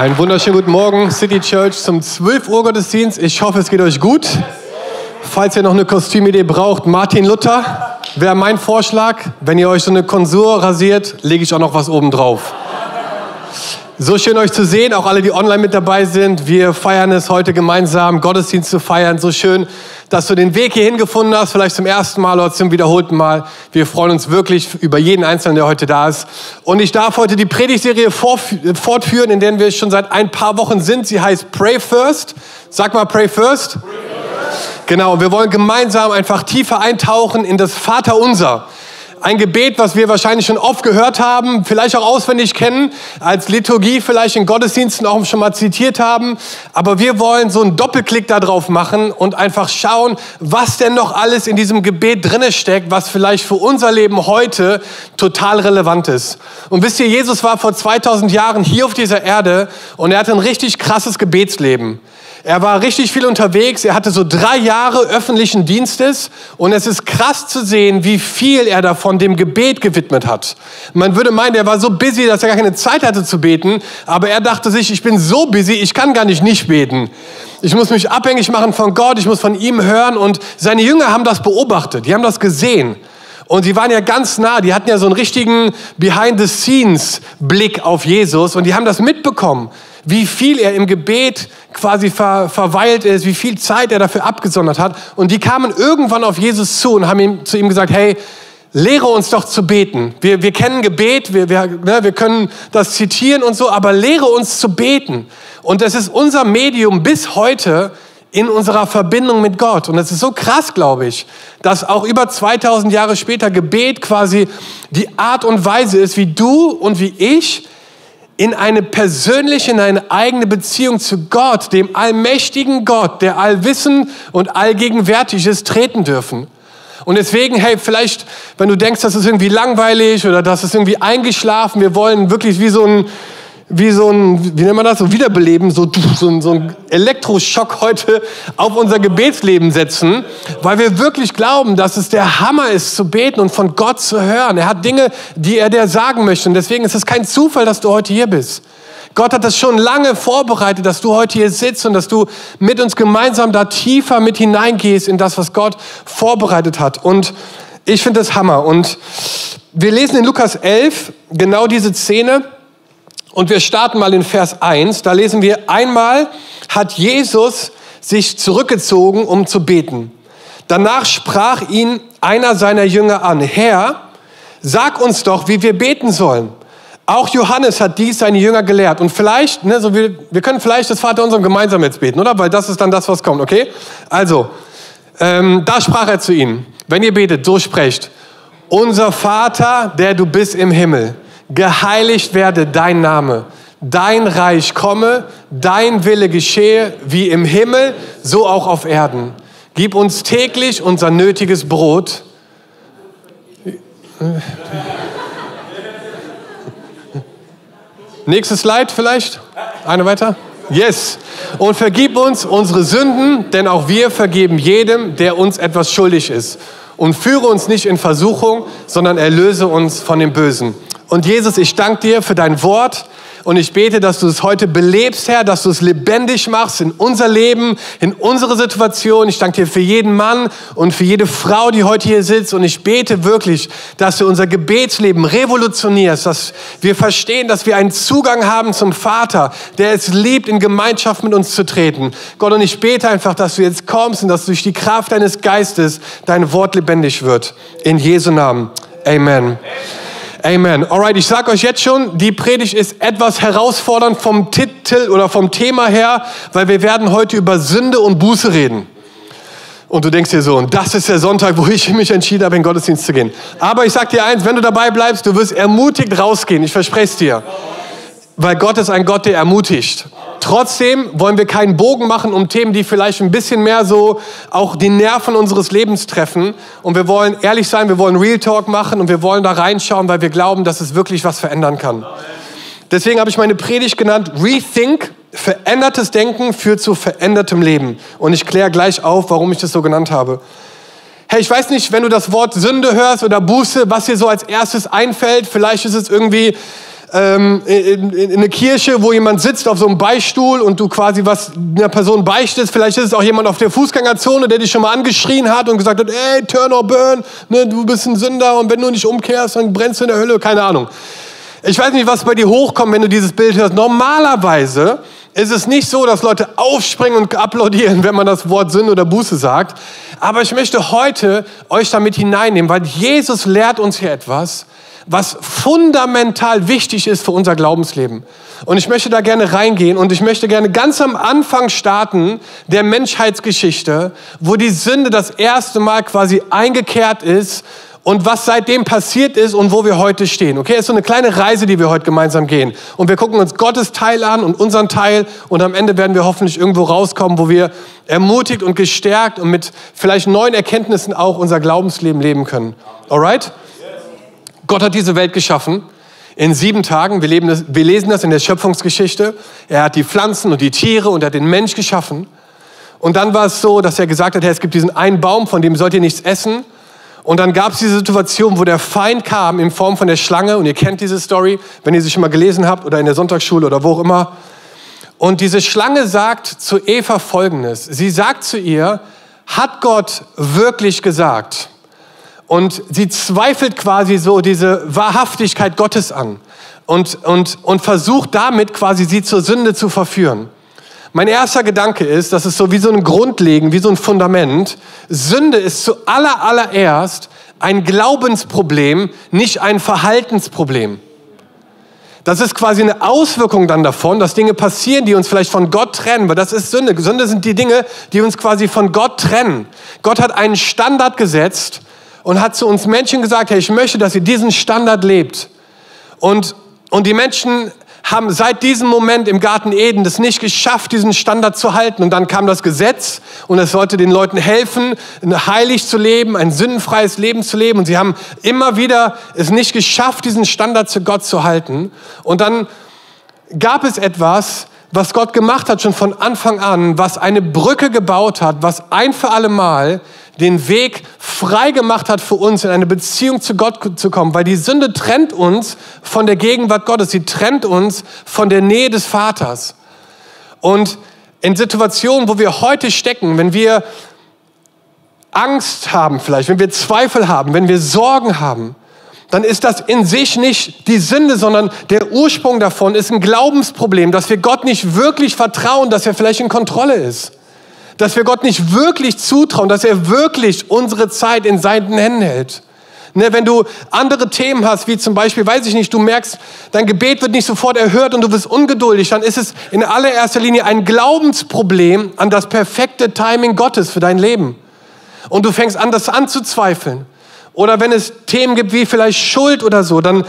Einen wunderschönen guten Morgen, City Church zum 12 Uhr Gottesdienst. Ich hoffe, es geht euch gut. Falls ihr noch eine Kostümidee braucht, Martin Luther wäre mein Vorschlag. Wenn ihr euch so eine Konsur rasiert, lege ich auch noch was oben drauf. So schön euch zu sehen, auch alle, die online mit dabei sind. Wir feiern es heute gemeinsam, Gottesdienst zu feiern. So schön, dass du den Weg hierhin gefunden hast, vielleicht zum ersten Mal oder zum wiederholten Mal. Wir freuen uns wirklich über jeden Einzelnen, der heute da ist. Und ich darf heute die Predigtserie fortführen, in der wir schon seit ein paar Wochen sind. Sie heißt Pray First. Sag mal Pray First. Pray first. Genau, wir wollen gemeinsam einfach tiefer eintauchen in das Vaterunser. Ein Gebet, was wir wahrscheinlich schon oft gehört haben, vielleicht auch auswendig kennen, als Liturgie vielleicht in Gottesdiensten auch schon mal zitiert haben. Aber wir wollen so einen Doppelklick da drauf machen und einfach schauen, was denn noch alles in diesem Gebet drinne steckt, was vielleicht für unser Leben heute total relevant ist. Und wisst ihr, Jesus war vor 2000 Jahren hier auf dieser Erde und er hatte ein richtig krasses Gebetsleben. Er war richtig viel unterwegs. Er hatte so drei Jahre öffentlichen Dienstes. Und es ist krass zu sehen, wie viel er davon dem Gebet gewidmet hat. Man würde meinen, er war so busy, dass er gar keine Zeit hatte zu beten. Aber er dachte sich, ich bin so busy, ich kann gar nicht nicht beten. Ich muss mich abhängig machen von Gott. Ich muss von ihm hören. Und seine Jünger haben das beobachtet. Die haben das gesehen. Und sie waren ja ganz nah, die hatten ja so einen richtigen Behind-the-Scenes-Blick auf Jesus und die haben das mitbekommen wie viel er im Gebet quasi ver, verweilt ist, wie viel Zeit er dafür abgesondert hat. Und die kamen irgendwann auf Jesus zu und haben ihm, zu ihm gesagt, hey, lehre uns doch zu beten. Wir, wir kennen Gebet, wir, wir, ne, wir können das zitieren und so, aber lehre uns zu beten. Und das ist unser Medium bis heute in unserer Verbindung mit Gott. Und es ist so krass, glaube ich, dass auch über 2000 Jahre später Gebet quasi die Art und Weise ist, wie du und wie ich in eine persönliche, in eine eigene Beziehung zu Gott, dem allmächtigen Gott, der allwissend und allgegenwärtig ist, treten dürfen. Und deswegen, hey, vielleicht, wenn du denkst, das ist irgendwie langweilig oder das ist irgendwie eingeschlafen, wir wollen wirklich wie so ein wie so ein, wie nennt man das, so Wiederbeleben, so, so, ein, so ein Elektroschock heute auf unser Gebetsleben setzen, weil wir wirklich glauben, dass es der Hammer ist, zu beten und von Gott zu hören. Er hat Dinge, die er dir sagen möchte. Und deswegen ist es kein Zufall, dass du heute hier bist. Gott hat das schon lange vorbereitet, dass du heute hier sitzt und dass du mit uns gemeinsam da tiefer mit hineingehst in das, was Gott vorbereitet hat. Und ich finde das Hammer. Und wir lesen in Lukas 11 genau diese Szene. Und wir starten mal in Vers 1. Da lesen wir, einmal hat Jesus sich zurückgezogen, um zu beten. Danach sprach ihn einer seiner Jünger an, Herr, sag uns doch, wie wir beten sollen. Auch Johannes hat dies seine Jünger gelehrt. Und vielleicht, ne, so wir, wir können vielleicht das Vater unserem gemeinsam jetzt beten, oder? Weil das ist dann das, was kommt, okay? Also, ähm, da sprach er zu ihnen, wenn ihr betet, so sprecht, unser Vater, der du bist im Himmel geheiligt werde dein Name, dein Reich komme, dein Wille geschehe, wie im Himmel, so auch auf Erden. Gib uns täglich unser nötiges Brot. Nächstes Slide vielleicht? Eine weiter? Yes. Und vergib uns unsere Sünden, denn auch wir vergeben jedem, der uns etwas schuldig ist. Und führe uns nicht in Versuchung, sondern erlöse uns von dem Bösen. Und Jesus, ich danke dir für dein Wort. Und ich bete, dass du es heute belebst, Herr, dass du es lebendig machst in unser Leben, in unsere Situation. Ich danke dir für jeden Mann und für jede Frau, die heute hier sitzt. Und ich bete wirklich, dass du unser Gebetsleben revolutionierst, dass wir verstehen, dass wir einen Zugang haben zum Vater, der es liebt, in Gemeinschaft mit uns zu treten. Gott, und ich bete einfach, dass du jetzt kommst und dass durch die Kraft deines Geistes dein Wort lebendig wird. In Jesu Namen. Amen. Amen. Alright, ich sage euch jetzt schon, die Predigt ist etwas herausfordernd vom Titel oder vom Thema her, weil wir werden heute über Sünde und Buße reden. Und du denkst dir so, und das ist der Sonntag, wo ich mich entschieden habe, in Gottesdienst zu gehen. Aber ich sag dir eins, wenn du dabei bleibst, du wirst ermutigt rausgehen. Ich verspreche es dir. Weil Gott ist ein Gott, der ermutigt. Trotzdem wollen wir keinen Bogen machen um Themen, die vielleicht ein bisschen mehr so auch die Nerven unseres Lebens treffen. Und wir wollen ehrlich sein, wir wollen Real Talk machen und wir wollen da reinschauen, weil wir glauben, dass es wirklich was verändern kann. Deswegen habe ich meine Predigt genannt Rethink. Verändertes Denken führt zu verändertem Leben. Und ich kläre gleich auf, warum ich das so genannt habe. Hey, ich weiß nicht, wenn du das Wort Sünde hörst oder Buße, was dir so als erstes einfällt. Vielleicht ist es irgendwie ähm, in, in, in eine Kirche, wo jemand sitzt auf so einem Beistuhl und du quasi was einer Person beichtest. Vielleicht ist es auch jemand auf der Fußgängerzone, der dich schon mal angeschrien hat und gesagt hat, ey, turn or burn, ne, du bist ein Sünder und wenn du nicht umkehrst, dann brennst du in der Hölle. Keine Ahnung. Ich weiß nicht, was bei dir hochkommt, wenn du dieses Bild hörst. Normalerweise ist es nicht so, dass Leute aufspringen und applaudieren, wenn man das Wort Sünde oder Buße sagt. Aber ich möchte heute euch damit hineinnehmen, weil Jesus lehrt uns hier etwas, was fundamental wichtig ist für unser Glaubensleben. Und ich möchte da gerne reingehen und ich möchte gerne ganz am Anfang starten der Menschheitsgeschichte, wo die Sünde das erste Mal quasi eingekehrt ist und was seitdem passiert ist und wo wir heute stehen. Okay, es ist so eine kleine Reise, die wir heute gemeinsam gehen. Und wir gucken uns Gottes Teil an und unseren Teil und am Ende werden wir hoffentlich irgendwo rauskommen, wo wir ermutigt und gestärkt und mit vielleicht neuen Erkenntnissen auch unser Glaubensleben leben können. Alright? Gott hat diese Welt geschaffen in sieben Tagen. Wir, das, wir lesen das in der Schöpfungsgeschichte. Er hat die Pflanzen und die Tiere und er hat den Mensch geschaffen. Und dann war es so, dass er gesagt hat, hey, es gibt diesen einen Baum, von dem sollt ihr nichts essen. Und dann gab es diese Situation, wo der Feind kam in Form von der Schlange. Und ihr kennt diese Story, wenn ihr sie schon mal gelesen habt oder in der Sonntagsschule oder wo auch immer. Und diese Schlange sagt zu Eva Folgendes. Sie sagt zu ihr, hat Gott wirklich gesagt? Und sie zweifelt quasi so diese Wahrhaftigkeit Gottes an und, und, und versucht damit quasi sie zur Sünde zu verführen. Mein erster Gedanke ist, das ist so wie so ein Grundlegen, wie so ein Fundament. Sünde ist zu aller, allererst ein Glaubensproblem, nicht ein Verhaltensproblem. Das ist quasi eine Auswirkung dann davon, dass Dinge passieren, die uns vielleicht von Gott trennen, weil das ist Sünde. Sünde sind die Dinge, die uns quasi von Gott trennen. Gott hat einen Standard gesetzt und hat zu uns Menschen gesagt, hey, ich möchte, dass ihr diesen Standard lebt. Und, und die Menschen haben seit diesem Moment im Garten Eden das nicht geschafft, diesen Standard zu halten. Und dann kam das Gesetz und es sollte den Leuten helfen, heilig zu leben, ein sündenfreies Leben zu leben. Und sie haben immer wieder es nicht geschafft, diesen Standard zu Gott zu halten. Und dann gab es etwas, was Gott gemacht hat schon von Anfang an, was eine Brücke gebaut hat, was ein für alle Mal den Weg frei gemacht hat für uns, in eine Beziehung zu Gott zu kommen. Weil die Sünde trennt uns von der Gegenwart Gottes. Sie trennt uns von der Nähe des Vaters. Und in Situationen, wo wir heute stecken, wenn wir Angst haben vielleicht, wenn wir Zweifel haben, wenn wir Sorgen haben, dann ist das in sich nicht die Sünde, sondern der Ursprung davon ist ein Glaubensproblem, dass wir Gott nicht wirklich vertrauen, dass er vielleicht in Kontrolle ist dass wir Gott nicht wirklich zutrauen, dass er wirklich unsere Zeit in seinen Händen hält. Ne, wenn du andere Themen hast, wie zum Beispiel, weiß ich nicht, du merkst, dein Gebet wird nicht sofort erhört und du bist ungeduldig, dann ist es in allererster Linie ein Glaubensproblem an das perfekte Timing Gottes für dein Leben. Und du fängst an, das anzuzweifeln. Oder wenn es Themen gibt wie vielleicht Schuld oder so, dann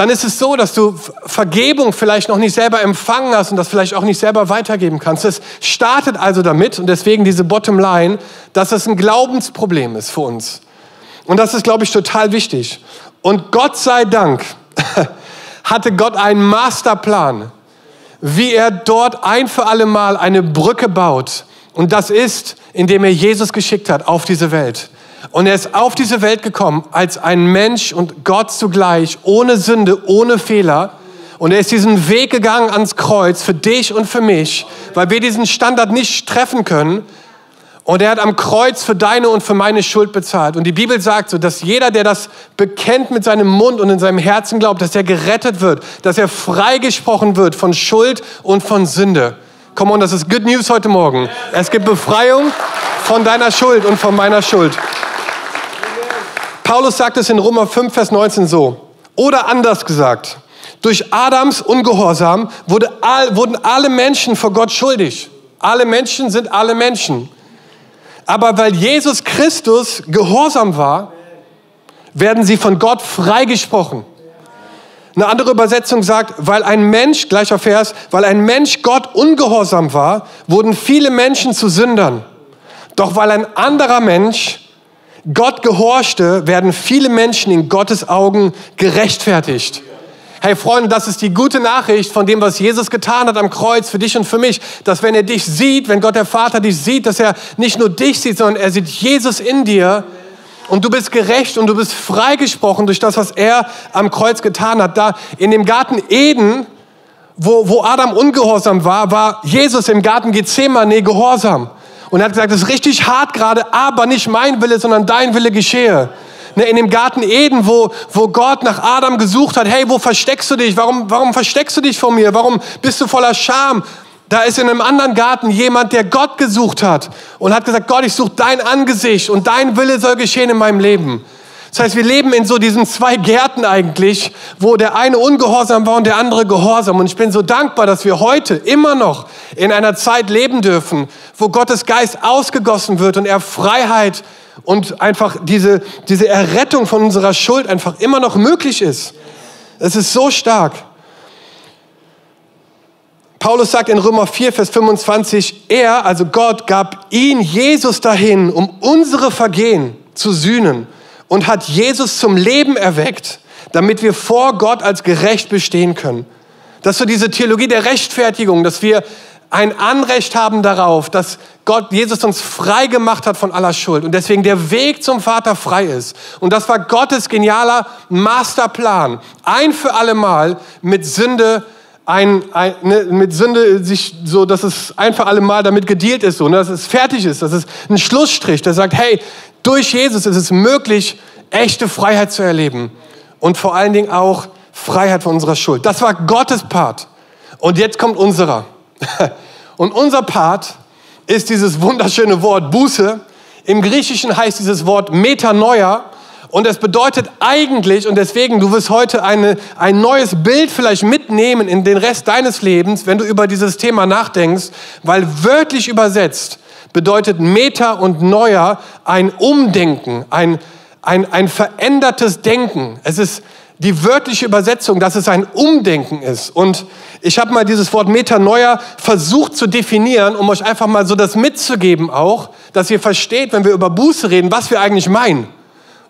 dann ist es so, dass du Vergebung vielleicht noch nicht selber empfangen hast und das vielleicht auch nicht selber weitergeben kannst. Es startet also damit und deswegen diese Bottom Line, dass es ein Glaubensproblem ist für uns. Und das ist, glaube ich, total wichtig. Und Gott sei Dank hatte Gott einen Masterplan, wie er dort ein für alle Mal eine Brücke baut. Und das ist, indem er Jesus geschickt hat auf diese Welt. Und er ist auf diese Welt gekommen als ein Mensch und Gott zugleich, ohne Sünde, ohne Fehler. Und er ist diesen Weg gegangen ans Kreuz für dich und für mich, weil wir diesen Standard nicht treffen können. Und er hat am Kreuz für deine und für meine Schuld bezahlt. Und die Bibel sagt so, dass jeder, der das bekennt mit seinem Mund und in seinem Herzen glaubt, dass er gerettet wird, dass er freigesprochen wird von Schuld und von Sünde. Come on, das ist Good News heute Morgen. Es gibt Befreiung von deiner Schuld und von meiner Schuld. Paulus sagt es in Römer 5, Vers 19 so. Oder anders gesagt, durch Adams Ungehorsam wurde all, wurden alle Menschen vor Gott schuldig. Alle Menschen sind alle Menschen. Aber weil Jesus Christus gehorsam war, werden sie von Gott freigesprochen. Eine andere Übersetzung sagt, weil ein Mensch, gleicher Vers, weil ein Mensch Gott ungehorsam war, wurden viele Menschen zu Sündern. Doch weil ein anderer Mensch Gott gehorchte, werden viele Menschen in Gottes Augen gerechtfertigt. Hey Freunde, das ist die gute Nachricht von dem, was Jesus getan hat am Kreuz für dich und für mich, dass wenn er dich sieht, wenn Gott der Vater dich sieht, dass er nicht nur dich sieht, sondern er sieht Jesus in dir und du bist gerecht und du bist freigesprochen durch das, was er am Kreuz getan hat. Da in dem Garten Eden, wo, wo Adam ungehorsam war, war Jesus im Garten Gethsemane gehorsam. Und hat gesagt, das ist richtig hart gerade, aber nicht mein Wille, sondern dein Wille geschehe. Ne, in dem Garten Eden, wo, wo Gott nach Adam gesucht hat, hey, wo versteckst du dich? Warum, warum versteckst du dich vor mir? Warum bist du voller Scham? Da ist in einem anderen Garten jemand, der Gott gesucht hat und hat gesagt, Gott, ich suche dein Angesicht und dein Wille soll geschehen in meinem Leben. Das heißt, wir leben in so diesen zwei Gärten eigentlich, wo der eine ungehorsam war und der andere gehorsam. Und ich bin so dankbar, dass wir heute immer noch in einer Zeit leben dürfen, wo Gottes Geist ausgegossen wird und er Freiheit und einfach diese, diese Errettung von unserer Schuld einfach immer noch möglich ist. Es ist so stark. Paulus sagt in Römer 4, Vers 25, er, also Gott, gab ihn, Jesus, dahin, um unsere Vergehen zu sühnen und hat Jesus zum Leben erweckt, damit wir vor Gott als gerecht bestehen können. Das ist so diese Theologie der Rechtfertigung, dass wir ein Anrecht haben darauf, dass Gott, Jesus uns frei gemacht hat von aller Schuld und deswegen der Weg zum Vater frei ist. Und das war Gottes genialer Masterplan. Ein für alle Mal mit Sünde, ein, ein, ne, mit Sünde sich so, dass es ein für alle Mal damit gedealt ist, so, ne, dass es fertig ist, dass es ein Schlussstrich, der sagt, hey, durch Jesus ist es möglich, echte Freiheit zu erleben und vor allen Dingen auch Freiheit von unserer Schuld. Das war Gottes Part. Und jetzt kommt unserer. Und unser Part ist dieses wunderschöne Wort Buße. Im Griechischen heißt dieses Wort Metanoia. Und es bedeutet eigentlich, und deswegen, du wirst heute eine, ein neues Bild vielleicht mitnehmen in den Rest deines Lebens, wenn du über dieses Thema nachdenkst, weil wörtlich übersetzt bedeutet Meta und Neuer ein Umdenken, ein, ein, ein verändertes Denken. Es ist die wörtliche Übersetzung, dass es ein Umdenken ist. Und ich habe mal dieses Wort Metanoia versucht zu definieren, um euch einfach mal so das mitzugeben auch, dass ihr versteht, wenn wir über Buße reden, was wir eigentlich meinen.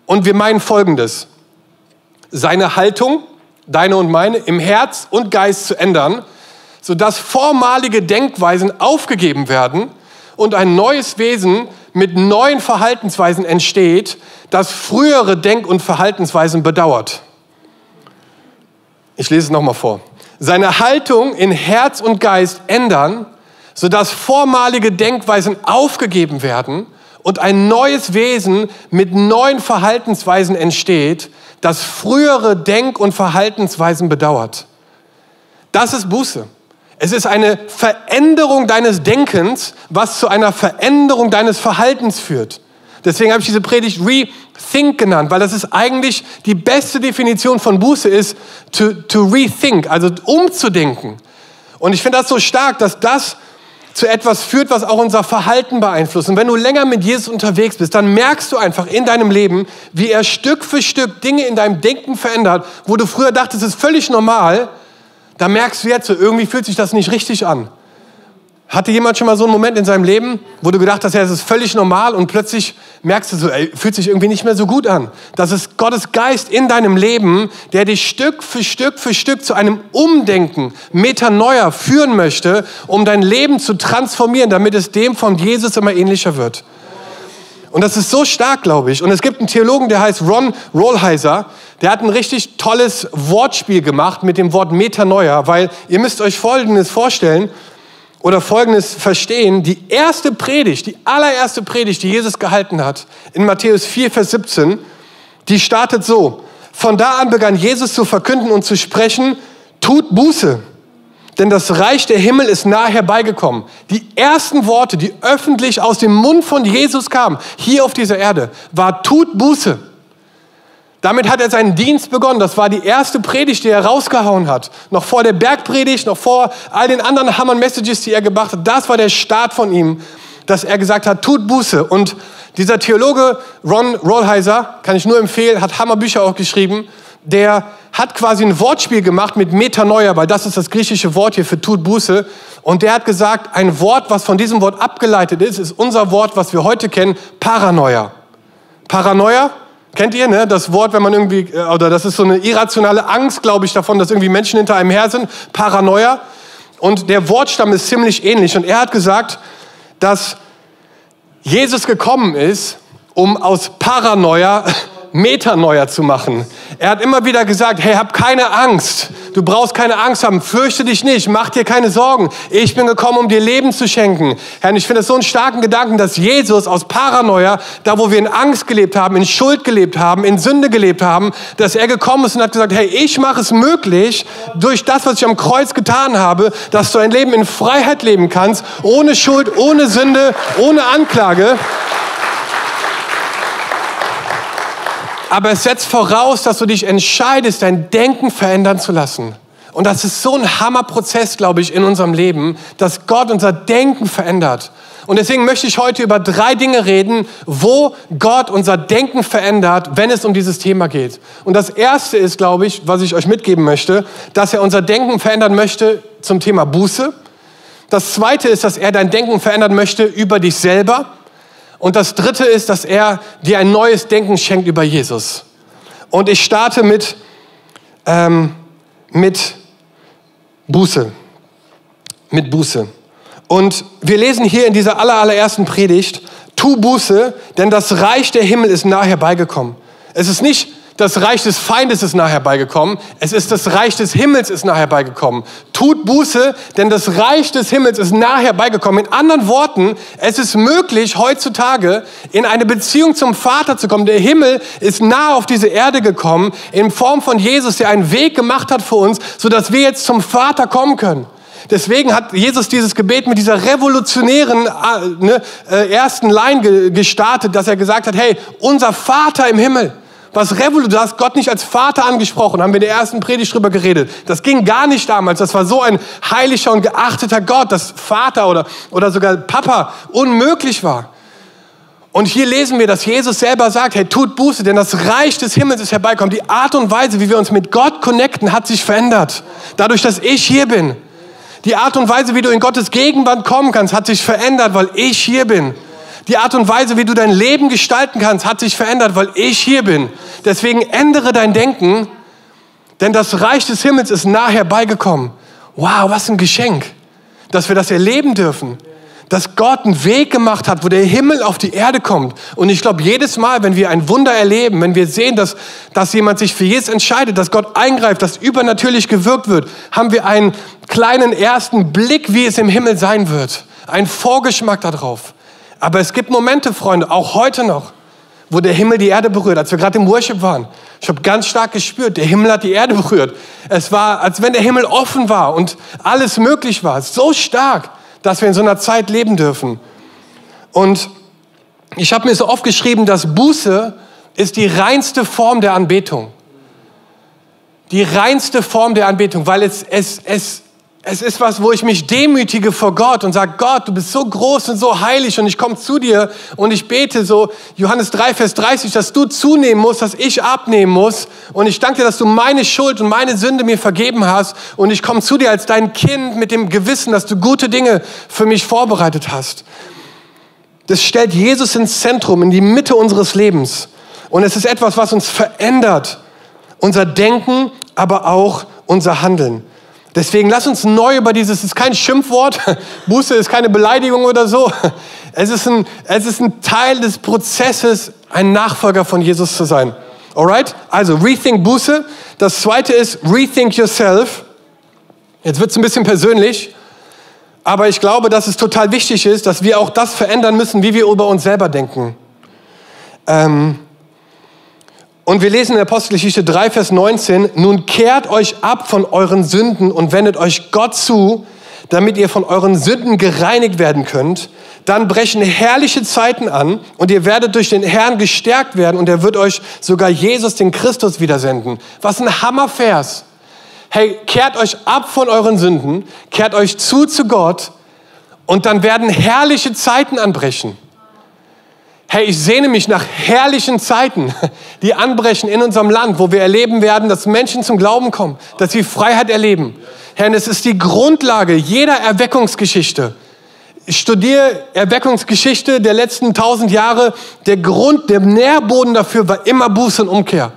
Und wir meinen Folgendes. Seine Haltung, deine und meine, im Herz und Geist zu ändern, sodass vormalige Denkweisen aufgegeben werden und ein neues Wesen mit neuen Verhaltensweisen entsteht, das frühere Denk- und Verhaltensweisen bedauert. Ich lese es nochmal vor. Seine Haltung in Herz und Geist ändern, sodass vormalige Denkweisen aufgegeben werden und ein neues Wesen mit neuen Verhaltensweisen entsteht, das frühere Denk- und Verhaltensweisen bedauert. Das ist Buße. Es ist eine Veränderung deines Denkens, was zu einer Veränderung deines Verhaltens führt. Deswegen habe ich diese Predigt Rethink genannt, weil das ist eigentlich die beste Definition von Buße ist, to, to rethink, also umzudenken. Und ich finde das so stark, dass das zu etwas führt, was auch unser Verhalten beeinflusst. Und wenn du länger mit Jesus unterwegs bist, dann merkst du einfach in deinem Leben, wie er Stück für Stück Dinge in deinem Denken verändert, wo du früher dachtest, es ist völlig normal. Da merkst du jetzt, irgendwie fühlt sich das nicht richtig an. Hatte jemand schon mal so einen Moment in seinem Leben, wo du gedacht hast, ja, das ist völlig normal und plötzlich merkst du so, ey, fühlt sich irgendwie nicht mehr so gut an. Das ist Gottes Geist in deinem Leben, der dich Stück für Stück für Stück zu einem Umdenken, Metanoia führen möchte, um dein Leben zu transformieren, damit es dem von Jesus immer ähnlicher wird. Und das ist so stark, glaube ich. Und es gibt einen Theologen, der heißt Ron Rollheiser, der hat ein richtig tolles Wortspiel gemacht mit dem Wort Metanoia, weil ihr müsst euch Folgendes vorstellen, oder Folgendes verstehen. Die erste Predigt, die allererste Predigt, die Jesus gehalten hat, in Matthäus 4, Vers 17, die startet so. Von da an begann Jesus zu verkünden und zu sprechen, tut Buße, denn das Reich der Himmel ist nahe herbeigekommen. Die ersten Worte, die öffentlich aus dem Mund von Jesus kamen, hier auf dieser Erde, war tut Buße. Damit hat er seinen Dienst begonnen. Das war die erste Predigt, die er rausgehauen hat. Noch vor der Bergpredigt, noch vor all den anderen Hammer-Messages, die er gebracht hat. Das war der Start von ihm, dass er gesagt hat, tut Buße. Und dieser Theologe Ron Rollheiser, kann ich nur empfehlen, hat Hammerbücher auch geschrieben. Der hat quasi ein Wortspiel gemacht mit Metanoia, weil das ist das griechische Wort hier für tut Buße. Und der hat gesagt, ein Wort, was von diesem Wort abgeleitet ist, ist unser Wort, was wir heute kennen, Paranoia. Paranoia, kennt ihr, ne? Das Wort, wenn man irgendwie, äh, oder das ist so eine irrationale Angst, glaube ich, davon, dass irgendwie Menschen hinter einem her sind. Paranoia. Und der Wortstamm ist ziemlich ähnlich. Und er hat gesagt, dass Jesus gekommen ist, um aus Paranoia Metanoia zu machen. Er hat immer wieder gesagt, hey, hab keine Angst. Du brauchst keine Angst haben. Fürchte dich nicht. Mach dir keine Sorgen. Ich bin gekommen, um dir Leben zu schenken. Herr, ich finde es so einen starken Gedanken, dass Jesus aus Paranoia, da wo wir in Angst gelebt haben, in Schuld gelebt haben, in Sünde gelebt haben, dass er gekommen ist und hat gesagt, hey, ich mache es möglich, durch das, was ich am Kreuz getan habe, dass du ein Leben in Freiheit leben kannst, ohne Schuld, ohne Sünde, ohne Anklage. Aber es setzt voraus, dass du dich entscheidest, dein Denken verändern zu lassen. Und das ist so ein Hammerprozess, glaube ich, in unserem Leben, dass Gott unser Denken verändert. Und deswegen möchte ich heute über drei Dinge reden, wo Gott unser Denken verändert, wenn es um dieses Thema geht. Und das erste ist, glaube ich, was ich euch mitgeben möchte, dass er unser Denken verändern möchte zum Thema Buße. Das zweite ist, dass er dein Denken verändern möchte über dich selber. Und das Dritte ist, dass er dir ein neues Denken schenkt über Jesus. Und ich starte mit, ähm, mit Buße. Mit Buße. Und wir lesen hier in dieser allerersten Predigt, tu Buße, denn das Reich der Himmel ist nahe herbeigekommen. Es ist nicht das Reich des Feindes ist nachher beigekommen. Es ist das Reich des Himmels ist nachher beigekommen. Tut Buße, denn das Reich des Himmels ist nachher beigekommen. In anderen Worten, es ist möglich, heutzutage in eine Beziehung zum Vater zu kommen. Der Himmel ist nah auf diese Erde gekommen, in Form von Jesus, der einen Weg gemacht hat für uns, sodass wir jetzt zum Vater kommen können. Deswegen hat Jesus dieses Gebet mit dieser revolutionären äh, ne, äh, ersten Line ge gestartet, dass er gesagt hat, hey, unser Vater im Himmel was revolutionär, du hast Gott nicht als Vater angesprochen, haben wir in der ersten Predigt drüber geredet. Das ging gar nicht damals. Das war so ein heiliger und geachteter Gott, dass Vater oder, oder sogar Papa unmöglich war. Und hier lesen wir, dass Jesus selber sagt, hey, tut Buße, denn das Reich des Himmels ist herbeikommen. Die Art und Weise, wie wir uns mit Gott connecten, hat sich verändert. Dadurch, dass ich hier bin. Die Art und Weise, wie du in Gottes Gegenwart kommen kannst, hat sich verändert, weil ich hier bin. Die Art und Weise, wie du dein Leben gestalten kannst, hat sich verändert, weil ich hier bin. Deswegen ändere dein Denken, denn das Reich des Himmels ist nah herbeigekommen. Wow, was ein Geschenk, dass wir das erleben dürfen. Dass Gott einen Weg gemacht hat, wo der Himmel auf die Erde kommt. Und ich glaube, jedes Mal, wenn wir ein Wunder erleben, wenn wir sehen, dass, dass jemand sich für Jesus entscheidet, dass Gott eingreift, dass übernatürlich gewirkt wird, haben wir einen kleinen ersten Blick, wie es im Himmel sein wird. Ein Vorgeschmack darauf. Aber es gibt Momente, Freunde, auch heute noch, wo der Himmel die Erde berührt, als wir gerade im Worship waren. Ich habe ganz stark gespürt, der Himmel hat die Erde berührt. Es war, als wenn der Himmel offen war und alles möglich war. So stark, dass wir in so einer Zeit leben dürfen. Und ich habe mir so oft geschrieben, dass Buße ist die reinste Form der Anbetung. Die reinste Form der Anbetung, weil es, es, es, es ist was, wo ich mich demütige vor Gott und sage, Gott, du bist so groß und so heilig und ich komme zu dir und ich bete so, Johannes 3, Vers 30, dass du zunehmen musst, dass ich abnehmen muss und ich danke dir, dass du meine Schuld und meine Sünde mir vergeben hast und ich komme zu dir als dein Kind mit dem Gewissen, dass du gute Dinge für mich vorbereitet hast. Das stellt Jesus ins Zentrum, in die Mitte unseres Lebens und es ist etwas, was uns verändert, unser Denken, aber auch unser Handeln. Deswegen lass uns neu über dieses, es ist kein Schimpfwort, Buße ist keine Beleidigung oder so. Es ist, ein, es ist ein Teil des Prozesses, ein Nachfolger von Jesus zu sein. Alright? Also Rethink Buße. Das zweite ist Rethink Yourself. Jetzt wird es ein bisschen persönlich, aber ich glaube, dass es total wichtig ist, dass wir auch das verändern müssen, wie wir über uns selber denken. Ähm, und wir lesen in Apostelgeschichte 3, Vers 19, nun kehrt euch ab von euren Sünden und wendet euch Gott zu, damit ihr von euren Sünden gereinigt werden könnt. Dann brechen herrliche Zeiten an und ihr werdet durch den Herrn gestärkt werden und er wird euch sogar Jesus, den Christus, wiedersenden. Was ein Hammervers. Hey, kehrt euch ab von euren Sünden, kehrt euch zu zu Gott und dann werden herrliche Zeiten anbrechen. Hey, ich sehne mich nach herrlichen Zeiten, die anbrechen in unserem Land, wo wir erleben werden, dass Menschen zum Glauben kommen, dass sie Freiheit erleben. Herr, es ist die Grundlage jeder Erweckungsgeschichte. Ich studiere Erweckungsgeschichte der letzten tausend Jahre. Der Grund, der Nährboden dafür war immer Buße und Umkehr.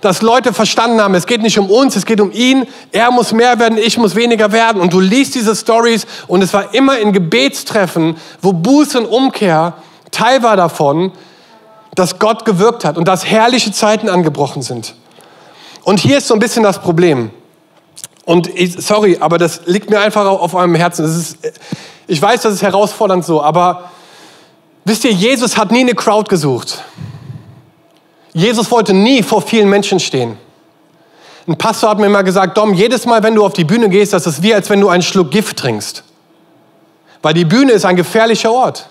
Dass Leute verstanden haben, es geht nicht um uns, es geht um ihn. Er muss mehr werden, ich muss weniger werden. Und du liest diese Stories und es war immer in Gebetstreffen, wo Buße und Umkehr Teil war davon, dass Gott gewirkt hat und dass herrliche Zeiten angebrochen sind. Und hier ist so ein bisschen das Problem. Und ich, sorry, aber das liegt mir einfach auf eurem Herzen. Ist, ich weiß, das ist herausfordernd so, aber wisst ihr, Jesus hat nie eine Crowd gesucht. Jesus wollte nie vor vielen Menschen stehen. Ein Pastor hat mir immer gesagt, Dom, jedes Mal, wenn du auf die Bühne gehst, das ist wie, als wenn du einen Schluck Gift trinkst. Weil die Bühne ist ein gefährlicher Ort.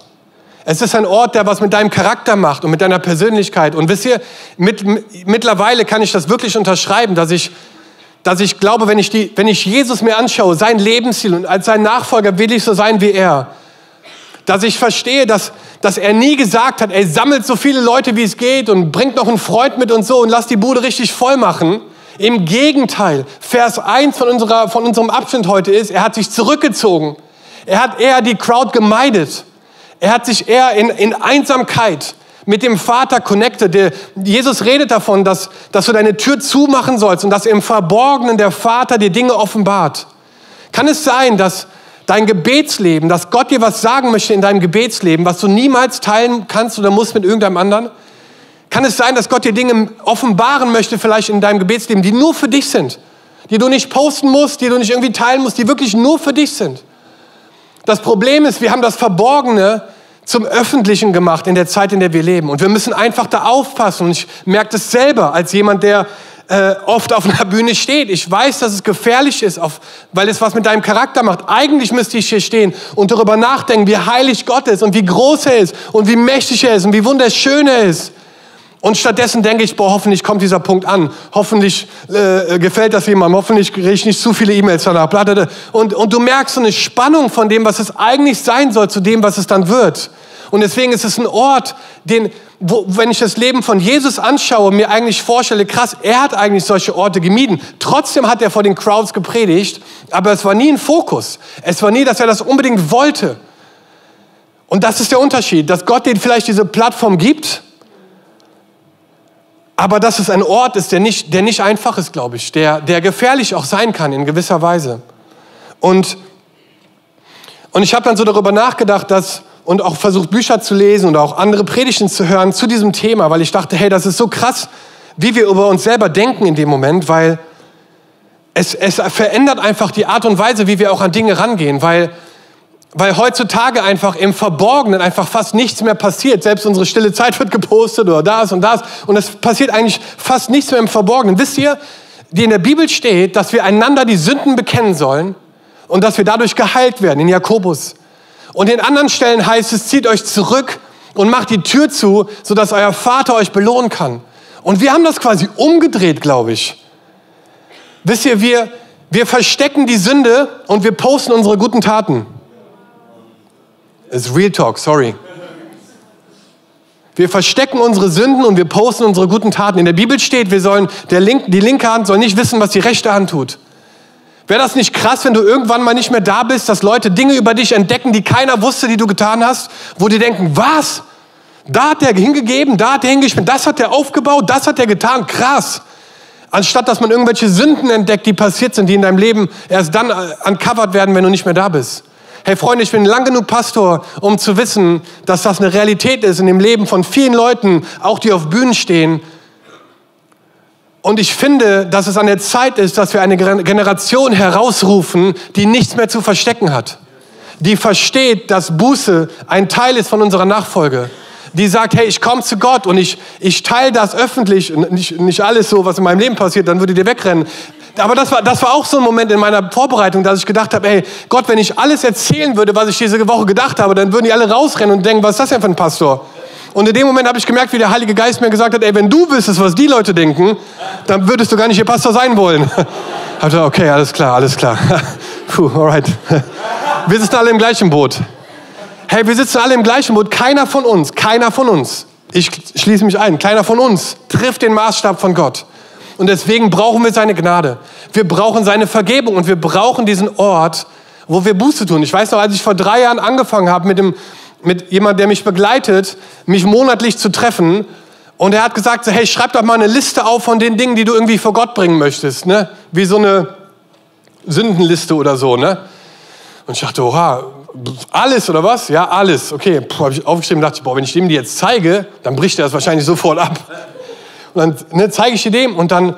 Es ist ein Ort, der was mit deinem Charakter macht und mit deiner Persönlichkeit. Und wisst ihr, mit, mittlerweile kann ich das wirklich unterschreiben, dass ich, dass ich glaube, wenn ich, die, wenn ich Jesus mir anschaue, sein Lebensstil und als sein Nachfolger will ich so sein wie er, dass ich verstehe, dass, dass er nie gesagt hat, ey, sammelt so viele Leute, wie es geht und bringt noch einen Freund mit und so und lasst die Bude richtig voll machen. Im Gegenteil, Vers 1 von, unserer, von unserem Abschnitt heute ist, er hat sich zurückgezogen. Er hat eher die Crowd gemeidet. Er hat sich eher in, in Einsamkeit mit dem Vater connected. Jesus redet davon, dass, dass du deine Tür zumachen sollst und dass im Verborgenen der Vater dir Dinge offenbart. Kann es sein, dass dein Gebetsleben, dass Gott dir was sagen möchte in deinem Gebetsleben, was du niemals teilen kannst oder musst mit irgendeinem anderen? Kann es sein, dass Gott dir Dinge offenbaren möchte, vielleicht in deinem Gebetsleben, die nur für dich sind, die du nicht posten musst, die du nicht irgendwie teilen musst, die wirklich nur für dich sind? Das Problem ist, wir haben das Verborgene zum Öffentlichen gemacht in der Zeit, in der wir leben. Und wir müssen einfach da aufpassen. Und ich merke das selber als jemand, der äh, oft auf einer Bühne steht. Ich weiß, dass es gefährlich ist, auf, weil es was mit deinem Charakter macht. Eigentlich müsste ich hier stehen und darüber nachdenken, wie heilig Gott ist und wie groß er ist und wie mächtig er ist und wie wunderschön er ist. Und stattdessen denke ich, boah, hoffentlich kommt dieser Punkt an. Hoffentlich äh, gefällt das jemandem. Hoffentlich kriege ich nicht zu viele E-Mails danach. Und, und du merkst so eine Spannung von dem, was es eigentlich sein soll, zu dem, was es dann wird. Und deswegen ist es ein Ort, den, wo, wenn ich das Leben von Jesus anschaue, mir eigentlich vorstelle, krass, er hat eigentlich solche Orte gemieden. Trotzdem hat er vor den Crowds gepredigt, aber es war nie ein Fokus. Es war nie, dass er das unbedingt wollte. Und das ist der Unterschied, dass Gott dir vielleicht diese Plattform gibt, aber dass es ein Ort ist, der nicht, der nicht einfach ist, glaube ich, der, der gefährlich auch sein kann in gewisser Weise. Und, und ich habe dann so darüber nachgedacht, dass, und auch versucht, Bücher zu lesen und auch andere Predigten zu hören zu diesem Thema, weil ich dachte, hey, das ist so krass, wie wir über uns selber denken in dem Moment, weil es, es verändert einfach die Art und Weise, wie wir auch an Dinge rangehen, weil weil heutzutage einfach im Verborgenen einfach fast nichts mehr passiert. Selbst unsere stille Zeit wird gepostet oder das und das. Und es passiert eigentlich fast nichts mehr im Verborgenen. Wisst ihr, die in der Bibel steht, dass wir einander die Sünden bekennen sollen und dass wir dadurch geheilt werden, in Jakobus. Und in anderen Stellen heißt es, zieht euch zurück und macht die Tür zu, sodass euer Vater euch belohnen kann. Und wir haben das quasi umgedreht, glaube ich. Wisst ihr, wir, wir verstecken die Sünde und wir posten unsere guten Taten. Ist Real Talk, sorry. Wir verstecken unsere Sünden und wir posten unsere guten Taten. In der Bibel steht, wir sollen, der Link, die linke Hand soll nicht wissen, was die rechte Hand tut. Wäre das nicht krass, wenn du irgendwann mal nicht mehr da bist, dass Leute Dinge über dich entdecken, die keiner wusste, die du getan hast, wo die denken, was? Da hat der hingegeben, da hat der hingespielt, das hat der aufgebaut, das hat der getan, krass. Anstatt dass man irgendwelche Sünden entdeckt, die passiert sind, die in deinem Leben erst dann äh, uncovered werden, wenn du nicht mehr da bist. Hey Freunde, ich bin lang genug Pastor, um zu wissen, dass das eine Realität ist in dem Leben von vielen Leuten, auch die auf Bühnen stehen. Und ich finde, dass es an der Zeit ist, dass wir eine Generation herausrufen, die nichts mehr zu verstecken hat. Die versteht, dass Buße ein Teil ist von unserer Nachfolge die sagt, hey, ich komme zu Gott und ich, ich teile das öffentlich, nicht, nicht alles so, was in meinem Leben passiert, dann würde dir wegrennen aber das war, das war auch so ein Moment in meiner Vorbereitung, dass ich gedacht habe, ey, Gott, wenn ich alles erzählen würde, was ich diese Woche gedacht habe, dann würden die alle rausrennen und denken, was ist das denn für ein Pastor? Und in dem Moment habe ich gemerkt, wie der Heilige Geist mir gesagt hat, ey, wenn du wüsstest, was die Leute denken, dann würdest du gar nicht ihr Pastor sein wollen. Also, okay, alles klar, alles klar. Puh, alright. Wir sitzen alle im gleichen Boot. Hey, wir sitzen alle im gleichen Boot. Keiner von uns, keiner von uns, ich schließe mich ein, keiner von uns trifft den Maßstab von Gott. Und deswegen brauchen wir seine Gnade. Wir brauchen seine Vergebung und wir brauchen diesen Ort, wo wir Buße tun. Ich weiß noch, als ich vor drei Jahren angefangen habe mit, dem, mit jemandem, der mich begleitet, mich monatlich zu treffen. Und er hat gesagt, hey, schreib doch mal eine Liste auf von den Dingen, die du irgendwie vor Gott bringen möchtest. Ne? Wie so eine Sündenliste oder so. Ne? Und ich dachte, oha, alles oder was? Ja, alles. Okay, habe ich aufgeschrieben und dachte, boah, wenn ich dem die jetzt zeige, dann bricht er das wahrscheinlich sofort ab. Und dann ne, zeige ich dir dem und dann,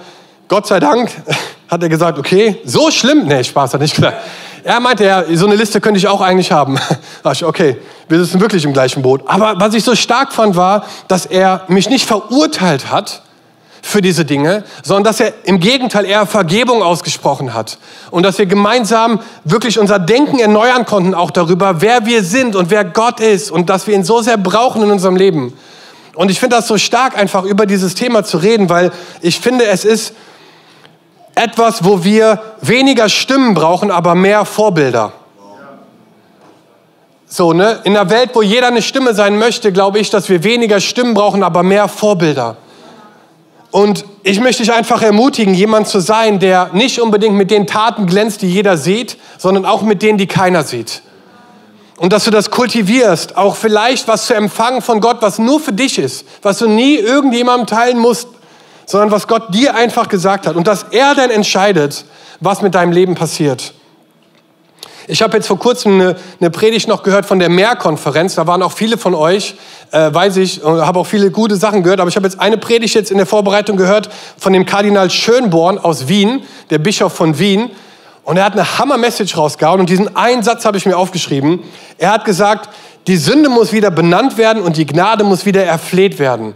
Gott sei Dank, hat er gesagt, okay, so schlimm. Nee, Spaß hat nicht gesagt. Er meinte, ja, so eine Liste könnte ich auch eigentlich haben. okay, wir sitzen wirklich im gleichen Boot. Aber was ich so stark fand, war, dass er mich nicht verurteilt hat für diese Dinge, sondern dass er im Gegenteil eher Vergebung ausgesprochen hat. Und dass wir gemeinsam wirklich unser Denken erneuern konnten, auch darüber, wer wir sind und wer Gott ist und dass wir ihn so sehr brauchen in unserem Leben. Und ich finde das so stark, einfach über dieses Thema zu reden, weil ich finde, es ist etwas, wo wir weniger Stimmen brauchen, aber mehr Vorbilder. So, ne? In einer Welt, wo jeder eine Stimme sein möchte, glaube ich, dass wir weniger Stimmen brauchen, aber mehr Vorbilder. Und ich möchte dich einfach ermutigen, jemand zu sein, der nicht unbedingt mit den Taten glänzt, die jeder sieht, sondern auch mit denen, die keiner sieht. Und dass du das kultivierst, auch vielleicht was zu empfangen von Gott, was nur für dich ist, was du nie irgendjemandem teilen musst, sondern was Gott dir einfach gesagt hat. Und dass er dann entscheidet, was mit deinem Leben passiert. Ich habe jetzt vor kurzem eine, eine, Predigt noch gehört von der Mehrkonferenz. Da waren auch viele von euch, äh, weiß ich, und habe auch viele gute Sachen gehört. Aber ich habe jetzt eine Predigt jetzt in der Vorbereitung gehört von dem Kardinal Schönborn aus Wien, der Bischof von Wien. Und er hat eine Hammer-Message rausgehauen und diesen einen Satz habe ich mir aufgeschrieben. Er hat gesagt, die Sünde muss wieder benannt werden und die Gnade muss wieder erfleht werden.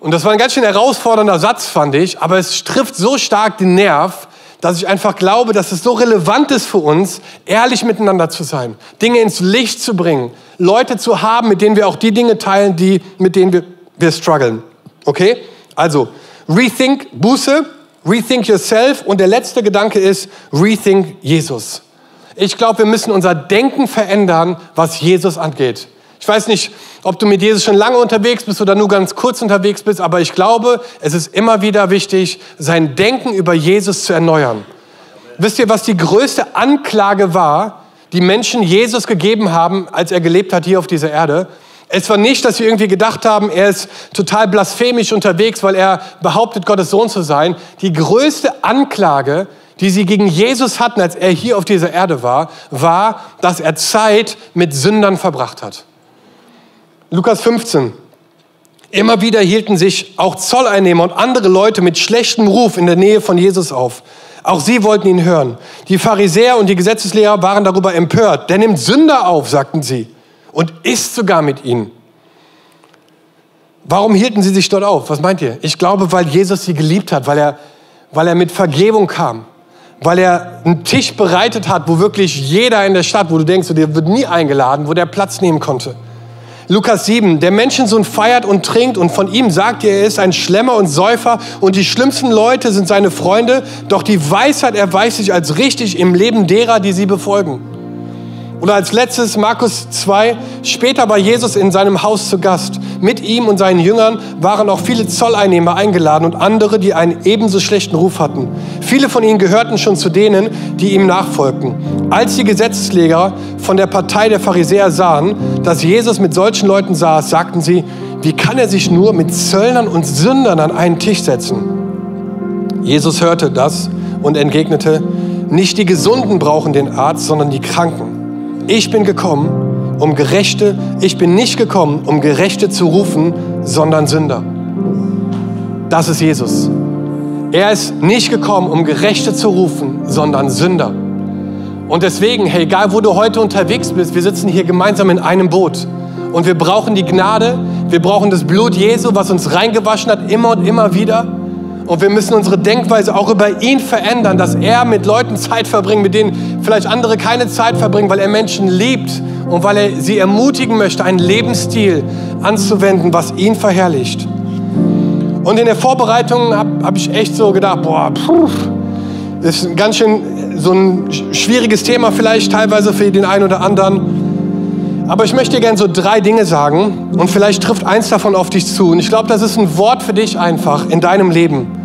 Und das war ein ganz schön herausfordernder Satz, fand ich, aber es trifft so stark den Nerv, dass ich einfach glaube, dass es so relevant ist für uns, ehrlich miteinander zu sein, Dinge ins Licht zu bringen, Leute zu haben, mit denen wir auch die Dinge teilen, die, mit denen wir, wir strugglen. Okay? Also, Rethink Buße, Rethink Yourself und der letzte Gedanke ist Rethink Jesus. Ich glaube, wir müssen unser Denken verändern, was Jesus angeht. Ich weiß nicht, ob du mit Jesus schon lange unterwegs bist oder nur ganz kurz unterwegs bist, aber ich glaube, es ist immer wieder wichtig, sein Denken über Jesus zu erneuern. Wisst ihr, was die größte Anklage war, die Menschen Jesus gegeben haben, als er gelebt hat hier auf dieser Erde? Es war nicht, dass sie irgendwie gedacht haben, er ist total blasphemisch unterwegs, weil er behauptet, Gottes Sohn zu sein. Die größte Anklage, die sie gegen Jesus hatten, als er hier auf dieser Erde war, war, dass er Zeit mit Sündern verbracht hat. Lukas 15. Immer wieder hielten sich auch Zolleinnehmer und andere Leute mit schlechtem Ruf in der Nähe von Jesus auf. Auch sie wollten ihn hören. Die Pharisäer und die Gesetzeslehrer waren darüber empört. Der nimmt Sünder auf, sagten sie und isst sogar mit ihnen. Warum hielten sie sich dort auf? Was meint ihr? Ich glaube, weil Jesus sie geliebt hat, weil er, weil er mit Vergebung kam, weil er einen Tisch bereitet hat, wo wirklich jeder in der Stadt, wo du denkst, der wird nie eingeladen, wo der Platz nehmen konnte. Lukas 7, der Menschensohn feiert und trinkt und von ihm sagt ihr, er ist ein Schlemmer und Säufer und die schlimmsten Leute sind seine Freunde, doch die Weisheit erweist sich als richtig im Leben derer, die sie befolgen. Oder als letztes Markus 2, später war Jesus in seinem Haus zu Gast. Mit ihm und seinen Jüngern waren auch viele Zolleinnehmer eingeladen und andere, die einen ebenso schlechten Ruf hatten. Viele von ihnen gehörten schon zu denen, die ihm nachfolgten. Als die Gesetzesleger von der Partei der Pharisäer sahen, dass Jesus mit solchen Leuten saß, sagten sie, wie kann er sich nur mit Zöllnern und Sündern an einen Tisch setzen? Jesus hörte das und entgegnete, nicht die Gesunden brauchen den Arzt, sondern die Kranken. Ich bin gekommen, um Gerechte, ich bin nicht gekommen, um Gerechte zu rufen, sondern Sünder. Das ist Jesus. Er ist nicht gekommen, um Gerechte zu rufen, sondern Sünder. Und deswegen, hey, egal wo du heute unterwegs bist, wir sitzen hier gemeinsam in einem Boot. Und wir brauchen die Gnade, wir brauchen das Blut Jesu, was uns reingewaschen hat, immer und immer wieder. Und wir müssen unsere Denkweise auch über ihn verändern, dass er mit Leuten Zeit verbringt, mit denen vielleicht andere keine Zeit verbringen, weil er Menschen liebt und weil er sie ermutigen möchte, einen Lebensstil anzuwenden, was ihn verherrlicht. Und in der Vorbereitung habe hab ich echt so gedacht, boah, puh, das ist ganz schön so ein schwieriges Thema vielleicht teilweise für den einen oder anderen. Aber ich möchte dir gerne so drei Dinge sagen und vielleicht trifft eins davon auf dich zu. Und ich glaube, das ist ein Wort für dich einfach in deinem Leben.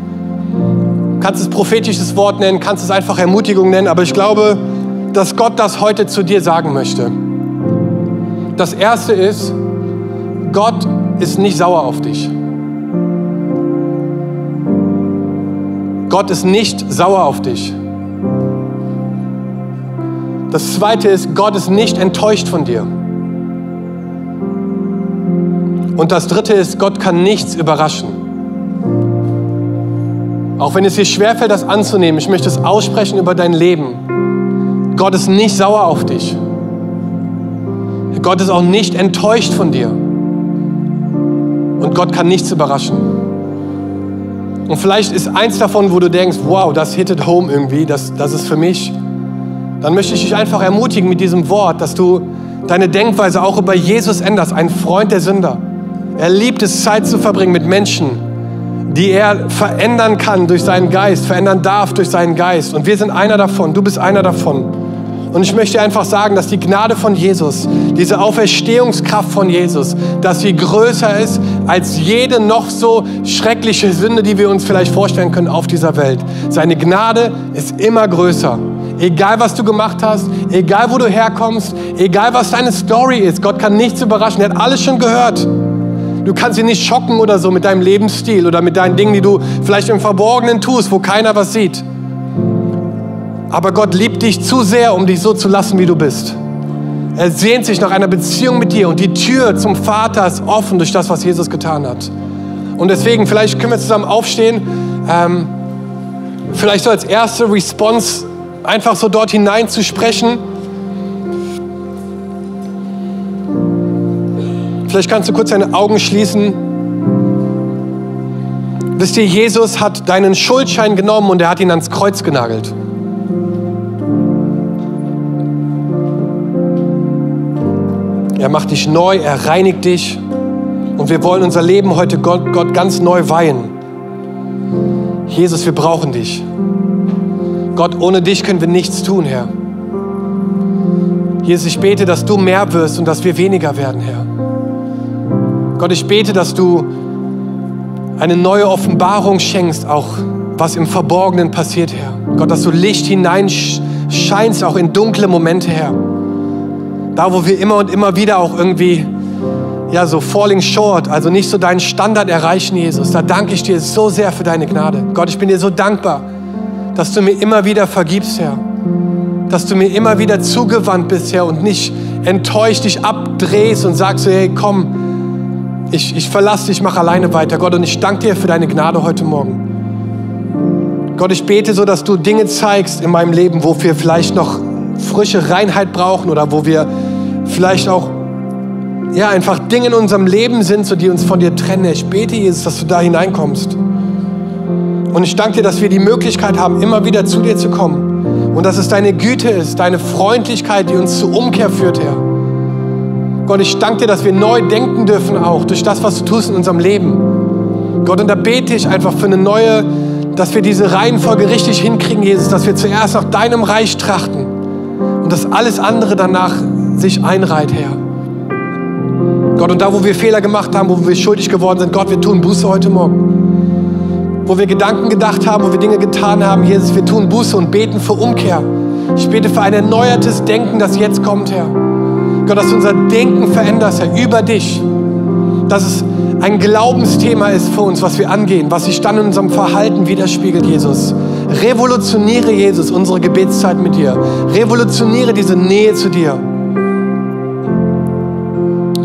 Du kannst es prophetisches Wort nennen, kannst es einfach Ermutigung nennen, aber ich glaube, dass Gott das heute zu dir sagen möchte. Das erste ist, Gott ist nicht sauer auf dich. Gott ist nicht sauer auf dich. Das zweite ist, Gott ist nicht enttäuscht von dir. Und das dritte ist, Gott kann nichts überraschen. Auch wenn es dir schwerfällt, das anzunehmen, ich möchte es aussprechen über dein Leben. Gott ist nicht sauer auf dich. Gott ist auch nicht enttäuscht von dir. Und Gott kann nichts überraschen. Und vielleicht ist eins davon, wo du denkst, wow, das hittet home irgendwie, das, das ist für mich. Dann möchte ich dich einfach ermutigen mit diesem Wort, dass du deine Denkweise auch über Jesus änderst, ein Freund der Sünder. Er liebt es, Zeit zu verbringen mit Menschen, die er verändern kann durch seinen Geist, verändern darf durch seinen Geist. Und wir sind einer davon, du bist einer davon. Und ich möchte einfach sagen, dass die Gnade von Jesus, diese Auferstehungskraft von Jesus, dass sie größer ist als jede noch so schreckliche Sünde, die wir uns vielleicht vorstellen können auf dieser Welt. Seine Gnade ist immer größer. Egal was du gemacht hast, egal wo du herkommst, egal was deine Story ist, Gott kann nichts überraschen. Er hat alles schon gehört. Du kannst ihn nicht schocken oder so mit deinem Lebensstil oder mit deinen Dingen, die du vielleicht im Verborgenen tust, wo keiner was sieht. Aber Gott liebt dich zu sehr, um dich so zu lassen, wie du bist. Er sehnt sich nach einer Beziehung mit dir und die Tür zum Vater ist offen durch das, was Jesus getan hat. Und deswegen, vielleicht können wir zusammen aufstehen. Ähm, vielleicht so als erste Response einfach so dort hinein zu sprechen. Vielleicht kannst du kurz deine Augen schließen. Wisst ihr, Jesus hat deinen Schuldschein genommen und er hat ihn ans Kreuz genagelt. Er macht dich neu, er reinigt dich. Und wir wollen unser Leben heute Gott, Gott ganz neu weihen. Jesus, wir brauchen dich. Gott, ohne dich können wir nichts tun, Herr. Jesus, ich bete, dass du mehr wirst und dass wir weniger werden, Herr. Gott, ich bete, dass du eine neue Offenbarung schenkst, auch was im Verborgenen passiert, Herr. Gott, dass du Licht hineinscheinst, auch in dunkle Momente, Herr. Da, wo wir immer und immer wieder auch irgendwie, ja, so falling short, also nicht so deinen Standard erreichen, Jesus. Da danke ich dir so sehr für deine Gnade. Gott, ich bin dir so dankbar, dass du mir immer wieder vergibst, Herr. Dass du mir immer wieder zugewandt bist, Herr, und nicht enttäuscht dich abdrehst und sagst, hey, komm, ich, ich verlasse dich, ich mache alleine weiter. Gott, und ich danke dir für deine Gnade heute Morgen. Gott, ich bete so, dass du Dinge zeigst in meinem Leben, wo wir vielleicht noch frische Reinheit brauchen oder wo wir vielleicht auch ja, einfach Dinge in unserem Leben sind, so die uns von dir trennen. Ich bete, Jesus, dass du da hineinkommst. Und ich danke dir, dass wir die Möglichkeit haben, immer wieder zu dir zu kommen. Und dass es deine Güte ist, deine Freundlichkeit, die uns zur Umkehr führt, Herr. Gott, ich danke dir, dass wir neu denken dürfen auch durch das, was du tust in unserem Leben. Gott, und da bete ich einfach für eine neue, dass wir diese Reihenfolge richtig hinkriegen, Jesus, dass wir zuerst nach deinem Reich trachten und dass alles andere danach sich einreiht, Herr. Gott, und da, wo wir Fehler gemacht haben, wo wir schuldig geworden sind, Gott, wir tun Buße heute Morgen. Wo wir Gedanken gedacht haben, wo wir Dinge getan haben, Jesus, wir tun Buße und beten für Umkehr. Ich bete für ein erneuertes Denken, das jetzt kommt, Herr. Gott, dass du unser Denken veränderst, Herr, über dich. Dass es ein Glaubensthema ist für uns, was wir angehen, was sich dann in unserem Verhalten widerspiegelt, Jesus. Revolutioniere, Jesus, unsere Gebetszeit mit dir. Revolutioniere diese Nähe zu dir.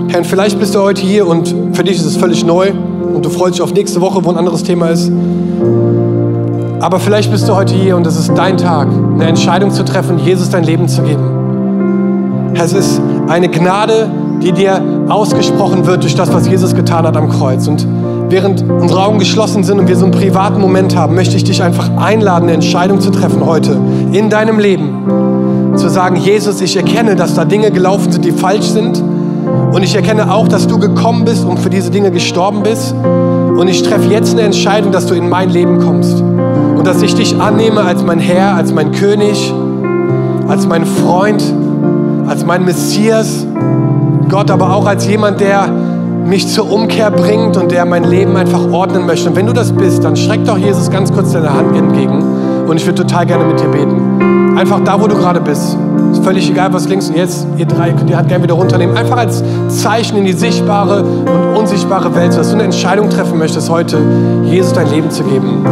Herr, vielleicht bist du heute hier und für dich ist es völlig neu und du freust dich auf nächste Woche, wo ein anderes Thema ist. Aber vielleicht bist du heute hier und es ist dein Tag, eine Entscheidung zu treffen, Jesus dein Leben zu geben. Herr, es ist eine Gnade, die dir ausgesprochen wird durch das, was Jesus getan hat am Kreuz. Und während unsere Augen geschlossen sind und wir so einen privaten Moment haben, möchte ich dich einfach einladen, eine Entscheidung zu treffen heute in deinem Leben. Zu sagen, Jesus, ich erkenne, dass da Dinge gelaufen sind, die falsch sind. Und ich erkenne auch, dass du gekommen bist und für diese Dinge gestorben bist. Und ich treffe jetzt eine Entscheidung, dass du in mein Leben kommst. Und dass ich dich annehme als mein Herr, als mein König, als mein Freund, mein Messias Gott, aber auch als jemand, der mich zur Umkehr bringt und der mein Leben einfach ordnen möchte. Und wenn du das bist, dann streck doch Jesus ganz kurz deine Hand entgegen und ich würde total gerne mit dir beten. Einfach da, wo du gerade bist. Ist völlig egal, was links und jetzt, ihr drei könnt die Hand gerne wieder runternehmen. Einfach als Zeichen in die sichtbare und unsichtbare Welt, dass du eine Entscheidung treffen möchtest, heute Jesus dein Leben zu geben.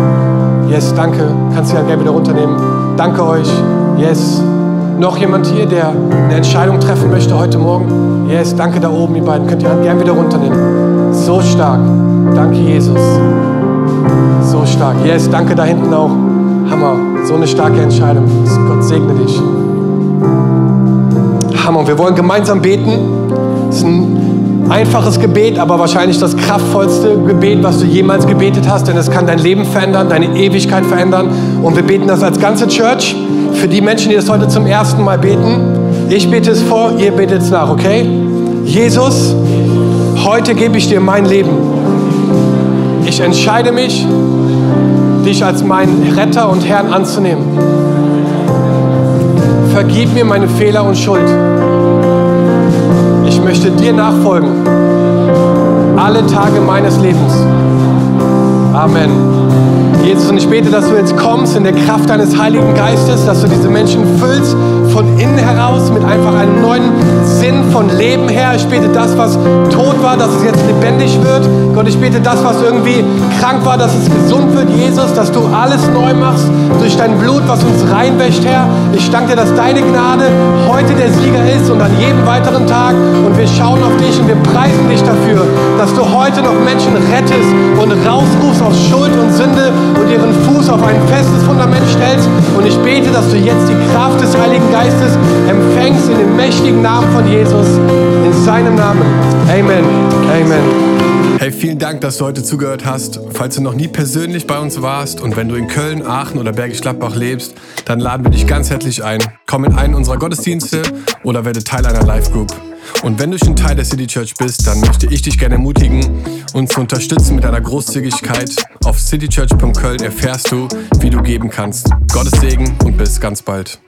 Yes, danke. Kannst die Hand gerne wieder runternehmen. Danke euch. Yes. Noch jemand hier, der eine Entscheidung treffen möchte heute Morgen? Yes, danke da oben, ihr beiden. Könnt ihr Hand gerne wieder runternehmen. So stark. Danke, Jesus. So stark. Yes, danke da hinten auch. Hammer. So eine starke Entscheidung. Gott segne dich. Hammer. Wir wollen gemeinsam beten. Es ist ein einfaches Gebet, aber wahrscheinlich das kraftvollste Gebet, was du jemals gebetet hast, denn es kann dein Leben verändern, deine Ewigkeit verändern. Und wir beten das als ganze Church. Für die Menschen, die das heute zum ersten Mal beten, ich bete es vor, ihr betet es nach, okay? Jesus, heute gebe ich dir mein Leben. Ich entscheide mich, dich als meinen Retter und Herrn anzunehmen. Vergib mir meine Fehler und Schuld. Ich möchte dir nachfolgen. Alle Tage meines Lebens. Amen. Jesus, und ich bete, dass du jetzt kommst in der Kraft deines Heiligen Geistes, dass du diese Menschen füllst von innen heraus mit einfach einem neuen Sinn von Leben her. Ich bete das, was tot war, dass es jetzt lebendig wird. Gott, ich bete das, was irgendwie krank war, dass es gesund wird, Jesus, dass du alles neu machst durch dein Blut, was uns reinwäscht, Herr. Ich danke dir, dass deine Gnade heute der Sieger ist und an jedem weiteren Tag. Und wir schauen auf dich und wir preisen dich dafür, dass du heute noch Menschen rettest und rausrufst aus Schuld und Sünde und ihren Fuß auf ein festes Fundament stellst. Und ich bete, dass du jetzt die Kraft des Heiligen Geistes empfängst in dem mächtigen Namen von Jesus. In seinem Namen. Amen. Amen. Hey, vielen Dank, dass du heute zugehört hast. Falls du noch nie persönlich bei uns warst und wenn du in Köln, Aachen oder Bergisch Gladbach lebst, dann laden wir dich ganz herzlich ein. Komm in einen unserer Gottesdienste oder werde Teil einer Live-Group. Und wenn du schon Teil der City Church bist, dann möchte ich dich gerne ermutigen, uns zu unterstützen mit einer Großzügigkeit. Auf citychurch.köln erfährst du, wie du geben kannst. Gottes Segen und bis ganz bald.